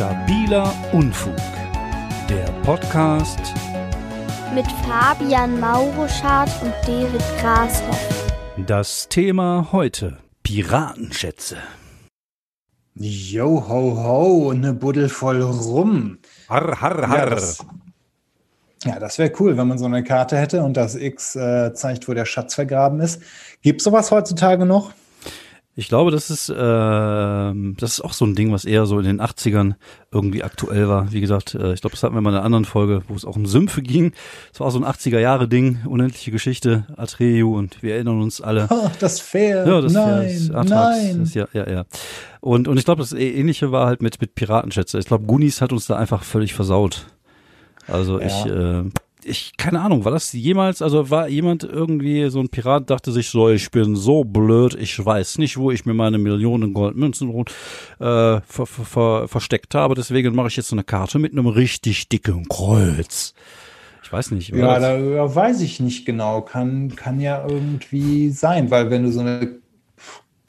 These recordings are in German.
Stabiler Unfug. Der Podcast mit Fabian Mauruschardt und David Grashoff. Das Thema heute: Piratenschätze. Yo ho ho, eine Buddel voll rum. Har, har, har. Ja, das, ja, das wäre cool, wenn man so eine Karte hätte und das X äh, zeigt, wo der Schatz vergraben ist. Gibt sowas heutzutage noch? Ich glaube, das ist, äh, das ist auch so ein Ding, was eher so in den 80ern irgendwie aktuell war. Wie gesagt, äh, ich glaube, das hatten wir mal in einer anderen Folge, wo es auch um Sümpfe ging. Es war auch so ein 80er-Jahre-Ding, unendliche Geschichte, Atreu und wir erinnern uns alle. Oh, das Pferd. Ja, das nein, Pferd, Atrax, nein. Das, ja, ja, ja. Und, und ich glaube, das Ähnliche war halt mit, mit Piratenschätze. Ich glaube, Goonies hat uns da einfach völlig versaut. Also Ja. ich, äh, ich, keine Ahnung, war das jemals, also war jemand irgendwie, so ein Pirat dachte sich so, ich bin so blöd, ich weiß nicht, wo ich mir meine Millionen Goldmünzen äh, ver, ver, ver, versteckt habe, deswegen mache ich jetzt so eine Karte mit einem richtig dicken Kreuz. Ich weiß nicht. Ja, da weiß ich nicht genau. Kann, kann ja irgendwie sein, weil wenn du so eine,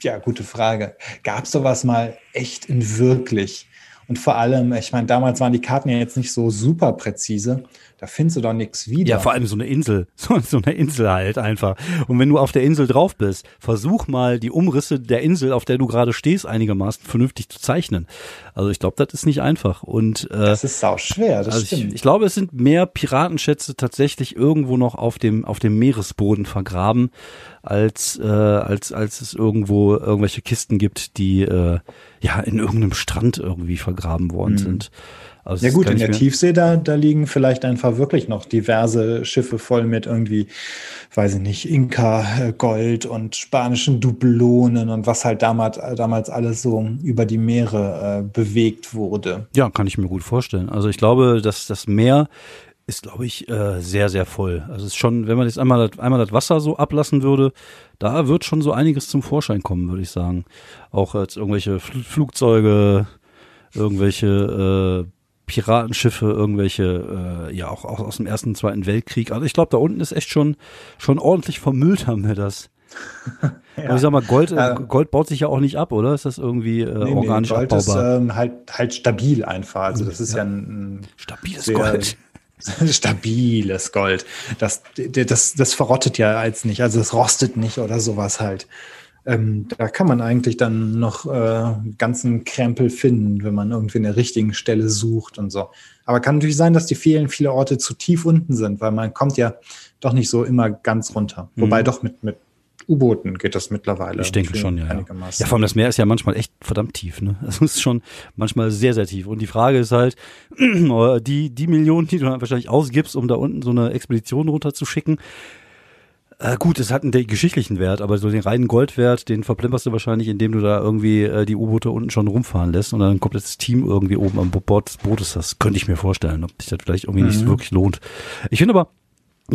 ja, gute Frage. Gab es sowas mal echt in wirklich? Und vor allem, ich meine, damals waren die Karten ja jetzt nicht so super präzise. Da findest du doch nichts wieder. Ja, vor allem so eine Insel, so, so eine Insel halt einfach. Und wenn du auf der Insel drauf bist, versuch mal die Umrisse der Insel, auf der du gerade stehst, einigermaßen vernünftig zu zeichnen. Also ich glaube, das ist nicht einfach. Und äh, das ist sau schwer, das also ich, stimmt. ich glaube, es sind mehr Piratenschätze tatsächlich irgendwo noch auf dem auf dem Meeresboden vergraben, als äh, als als es irgendwo irgendwelche Kisten gibt, die äh, ja in irgendeinem Strand irgendwie vergraben worden sind. Also Mhm. ja gut, in der Tiefsee, da, da liegen vielleicht einfach wirklich noch diverse Schiffe voll mit irgendwie, weiß ich nicht, Inka-Gold und spanischen Dublonen und was halt damals, damals alles so über die Meere äh, bewegt wurde. Ja, kann ich mir gut vorstellen. Also ich glaube, dass das Meer ist, glaube ich, äh, sehr, sehr voll. Also es ist schon, wenn man jetzt einmal, das- einmal das Wasser so ablassen würde, da wird schon so einiges zum Vorschein kommen, würde ich sagen. Auch jetzt irgendwelche Fl Flugzeuge, irgendwelche äh, Piratenschiffe, irgendwelche, äh, ja, auch, auch aus dem Ersten und Zweiten Weltkrieg. Also ich glaube, da unten ist echt schon, schon ordentlich vermüllt haben wir das. Aber ich sag mal, Gold, äh, Ja. Gold baut sich ja auch nicht ab, oder? Ist das irgendwie äh, Nee, nee, organisch Gold abbaubar? ist ähm, halt, halt stabil einfach. Also das ist ja, ein, ein Stabiles Gold. stabiles Gold. Das, das, das verrottet ja als nicht, also es rostet nicht oder sowas halt. Ähm, da kann man eigentlich dann noch äh, ganzen Krempel finden, wenn man irgendwie in der richtigen Stelle sucht und so. Aber kann natürlich sein, dass die vielen, viele Orte zu tief unten sind, weil man kommt ja doch nicht so immer ganz runter. Wobei doch mit, mit U-Booten geht das mittlerweile. Mhm. Ich denke schon, ja. Ja. Einigermaßen. ja, vor allem das Meer ist ja manchmal echt verdammt tief. Ne? Das ist schon manchmal sehr, sehr tief. Und die Frage ist halt, die, die Millionen, die du dann wahrscheinlich ausgibst, um da unten so eine Expedition runterzuschicken, äh, gut, es hat einen geschichtlichen Wert, aber so den reinen Goldwert, den verplemperst du wahrscheinlich, indem du da irgendwie äh, die U-Boote unten schon rumfahren lässt und dann ein komplettes Team irgendwie oben am Bord des Bootes hast. Könnte ich mir vorstellen, ob sich das vielleicht irgendwie nicht wirklich lohnt. Ich finde aber,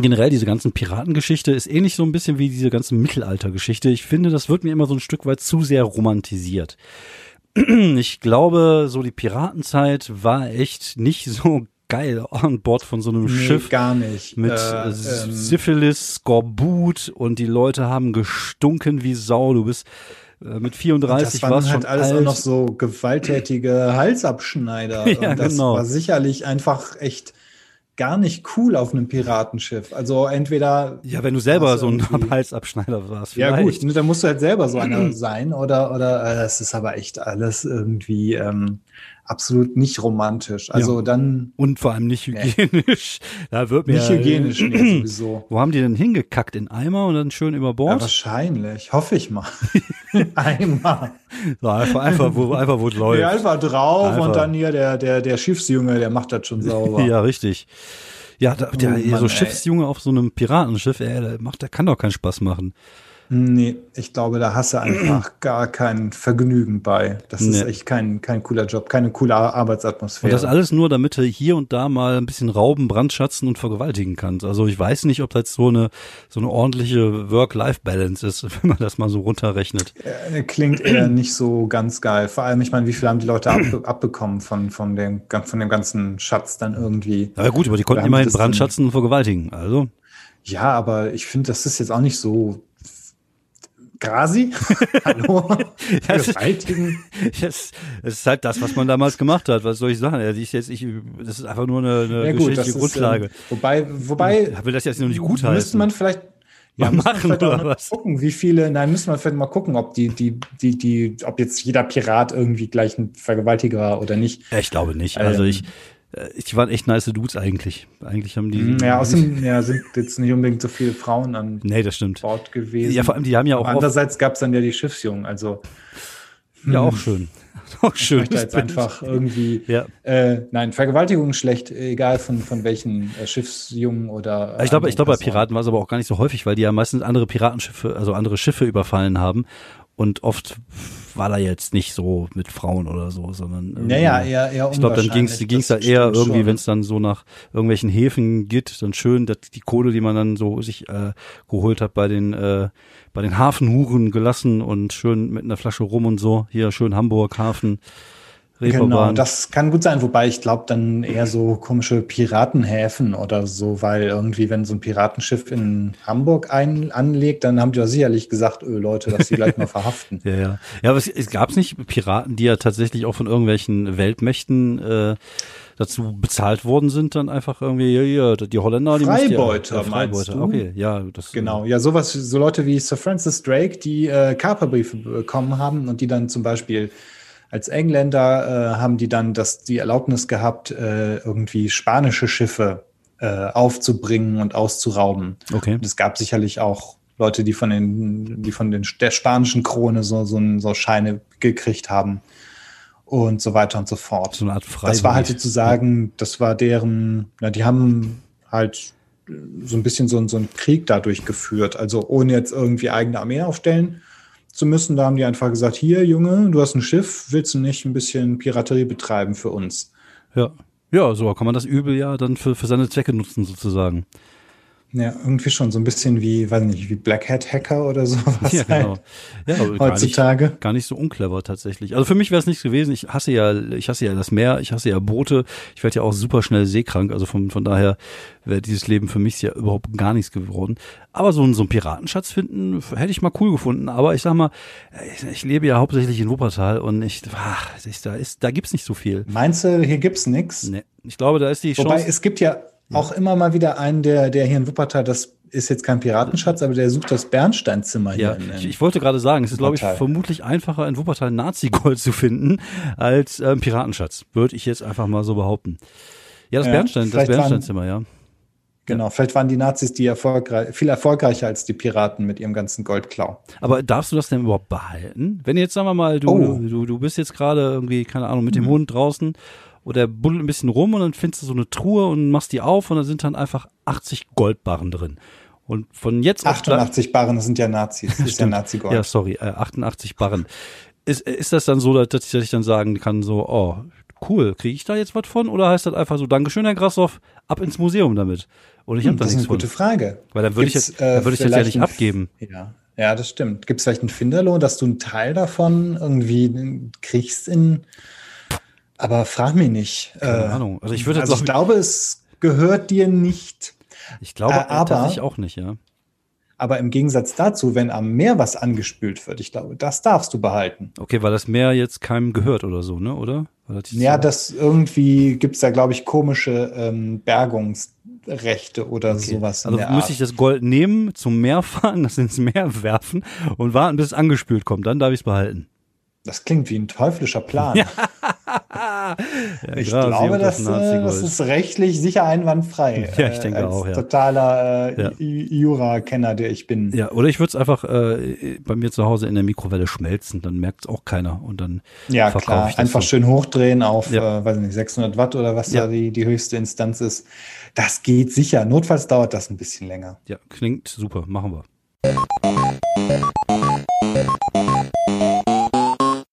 generell diese ganzen Piratengeschichte ist ähnlich so ein bisschen wie diese ganze Mittelaltergeschichte. Ich finde, das wird mir immer so ein Stück weit zu sehr romantisiert. Ich glaube, so die Piratenzeit war echt nicht so geil an Bord von so einem Nee, Schiff gar nicht. mit Äh, äh, ähm, Syphilis, Skorbut und die Leute haben gestunken wie Sau. Du bist äh, mit 34 das waren warst halt schon alles alt. auch noch so gewalttätige Halsabschneider. Ja, und das genau. war sicherlich einfach echt gar nicht cool auf einem Piratenschiff. Also entweder ja, wenn du selber so ein Halsabschneider warst. ja vielleicht. gut, ne, dann musst du halt selber so einer sein oder oder äh, das ist aber echt alles irgendwie ähm, absolut nicht romantisch. Also Ja. dann Und vor allem nicht hygienisch. Da wird mir nicht hygienisch nee, sowieso. Wo haben die denn hingekackt? In Eimer und dann schön über Ja, Bord? wahrscheinlich, hoffe ich mal. Einmal. so, einfach, einfach, wo, einfach, wo es läuft. Ja, einfach drauf Einfach. und dann hier der, der, der Schiffsjunge, der macht das schon sauber. Ja, richtig. Ja, da, der, Oh Mann, so ey. Schiffsjunge auf so einem Piratenschiff, ey, der macht, der kann doch keinen Spaß machen. Nee, ich glaube, da hast du einfach gar kein Vergnügen bei. Das ist Nee. echt kein, kein cooler Job, keine coole Ar- Arbeitsatmosphäre. Und das alles nur, damit du hier und da mal ein bisschen rauben, brandschatzen und vergewaltigen kannst. Also ich weiß nicht, ob das so eine, so eine ordentliche Work-Life-Balance ist, wenn man das mal so runterrechnet. Äh, Klingt eher nicht so ganz geil. Vor allem, ich meine, wie viel haben die Leute abbe abbekommen von, von, dem, von dem ganzen Schatz dann irgendwie? Ja gut, aber die konnten immerhin brandschatzen und vergewaltigen. Also, Ja, aber ich finde, das ist jetzt auch nicht so Grasi? Hallo? Das- Vergewaltigen? Das, das ist halt das, was man damals gemacht hat. Was soll ich sagen? Ja, ist jetzt, ich, das ist einfach nur eine, eine Ja gut, geschichtliche ist, Grundlage. ähm, wobei, wobei Ich will das jetzt noch nicht gut müsste heißen. man vielleicht Mal müsste man machen, vielleicht oder was? gucken, wie viele, nein, müssen wir vielleicht mal gucken, ob die, die, die, die, ob jetzt jeder Pirat irgendwie gleich ein Vergewaltiger war oder nicht. Ja, ich glaube nicht. Also Ähm. ich, äh, die waren echt nice Dudes eigentlich. Eigentlich haben die. Hm, Ja, außerdem ja, sind jetzt nicht unbedingt so viele Frauen an Nee, das stimmt. Bord gewesen. Ja, vor allem, die haben ja auch Andererseits gab es dann ja die Schiffsjungen, also ja auch schön. Auch ich schön. möchte jetzt einfach irgendwie, Ja. äh, nein, Vergewaltigung schlecht, egal von, von welchen äh, Schiffsjungen oder. Ich glaube, ich glaube, bei. Piraten war es aber auch gar nicht so häufig, weil die ja meistens andere Piratenschiffe, also andere Schiffe überfallen haben. Und oft war da jetzt nicht so mit Frauen oder so, sondern. Naja, eher, eher Ich glaube, dann ging's unwahrscheinlich, ging's da eher irgendwie, wenn es dann so nach irgendwelchen Häfen geht, dann schön, dass die Kohle, die man dann so sich äh, geholt hat, bei den äh, bei den Hafenhuren gelassen und schön mit einer Flasche rum und so. Hier schön Hamburg Hafen, Genau, Reeperbahn. das kann gut sein, wobei ich glaube dann eher so komische Piratenhäfen oder so, weil irgendwie, wenn so ein Piratenschiff in Hamburg ein, anlegt, dann haben die ja sicherlich gesagt, öh, Leute, dass sie gleich mal verhaften. Ja, ja. Ja, aber es, es gab nicht Piraten, die ja tatsächlich auch von irgendwelchen Weltmächten äh, dazu bezahlt worden sind, dann einfach irgendwie, ja, ja, die Holländer, die Freibeuter, ja, meinst du? Okay, ja, das Genau, ja, sowas, so Leute wie Sir Francis Drake, die äh, Kaperbriefe bekommen haben und die dann zum Beispiel als Engländer äh, haben die dann das, die Erlaubnis gehabt, äh, irgendwie spanische Schiffe äh, aufzubringen und auszurauben. Okay. Und es gab sicherlich auch Leute, die von den, die von den der spanischen Krone so, so, so Scheine gekriegt haben und so weiter und so fort. So eine Art Das war halt sozusagen, das war deren, na, die haben halt so ein bisschen so, so einen Krieg dadurch geführt. Also ohne jetzt irgendwie eigene Armee aufstellen zu müssen, da haben die einfach gesagt, hier Junge, du hast ein Schiff, willst du nicht ein bisschen Piraterie betreiben für uns? Ja. Ja, so kann man das Übel ja dann für, für seine Zwecke nutzen, sozusagen. Ja, irgendwie schon so ein bisschen wie, weiß nicht, wie Black Hat Hacker oder sowas. Ja, genau. halt Ja, aber gar nicht, heutzutage. gar nicht so unclever tatsächlich. Also für mich wäre es nichts gewesen. Ich hasse ja, ich hasse ja das Meer, ich hasse ja Boote. Ich werde ja auch super schnell seekrank. Also von, von daher wäre dieses Leben für mich ja überhaupt gar nichts geworden. Aber so, ein- so einen Piratenschatz finden, hätte ich mal cool gefunden. Aber ich sag mal, ich, ich lebe ja hauptsächlich in Wuppertal und ich, ach, ich da ist, da gibt's nicht so viel. Meinst du, hier gibt's nix? Nee. Ich glaube, da ist die Wobei Chance. es gibt ja auch immer mal wieder einen, der, der hier in Wuppertal, das ist jetzt kein Piratenschatz, aber der sucht das Bernsteinzimmer hier. Ja, in, ich, ich wollte gerade sagen, es ist, glaube ich, vermutlich einfacher, in Wuppertal Nazi-Gold zu finden, als ähm, Piratenschatz. Würde ich jetzt einfach mal so behaupten. Ja, das Ja, Bernstein, das vielleicht waren- Bernsteinzimmer, ja. Genau, vielleicht waren die Nazis die erfolgreich, viel erfolgreicher als die Piraten mit ihrem ganzen Goldklau. Aber darfst du das denn überhaupt behalten? Wenn jetzt, sagen wir mal, du, Oh. du, du bist jetzt gerade irgendwie, keine Ahnung, mit dem Hund draußen oder er buddelt ein bisschen rum und dann findest du so eine Truhe und machst die auf und da sind dann einfach 80 Goldbarren drin. Und von jetzt auf gleich- 88 Barren, sind ja Nazis, das ist ja. Nazi-Gold. Ja, sorry, äh, 88 Barren. Ist, ist das dann so, dass, ich- dann sagen kann, so, oh, cool, kriege ich da jetzt was von? Oder heißt das einfach so, Dankeschön, Herr Grassoff, ab ins Museum damit? Und ich habe Hm, da das ist nichts eine gute von. Frage. Weil dann würde ich jetzt, dann würde ich das ja vielleicht nicht abgeben. Ja, ja, das stimmt. Gibt es vielleicht einen Finderlohn, dass du einen Teil davon irgendwie kriegst in. Aber frag mich nicht. Keine Äh, Ahnung. Also ich würde also ich glaube, es gehört dir nicht. ich glaube äh, aber- tatsächlich auch nicht, ja. Aber im Gegensatz dazu, wenn am Meer was angespült wird, ich glaube, das darfst du behalten. Okay, weil das Meer jetzt keinem gehört oder so, ne? Oder? Das Ja, so- das irgendwie gibt's da, glaube ich, komische ähm, Bergungsrechte oder Okay. sowas. Also Art. ich das Gold nehmen, zum Meer fahren, das ins Meer werfen und warten, bis es angespült kommt. Dann darf ich es behalten. Das klingt wie ein teuflischer Plan. Ja, Ich Grasi glaube, das, äh, das ist rechtlich sicher einwandfrei. Ja, ich denke als auch, ja. Totaler äh, Ja. Jura-Kenner, der ich bin. Ja, oder ich würde es einfach äh, bei mir zu Hause in der Mikrowelle schmelzen, dann merkt es auch keiner und dann Ja, klar. Einfach so. schön hochdrehen auf, Ja. äh, weiß nicht, 600 Watt oder was Ja. da die, die höchste Instanz ist. Das geht sicher. Notfalls dauert das ein bisschen länger. Ja, klingt super, machen wir.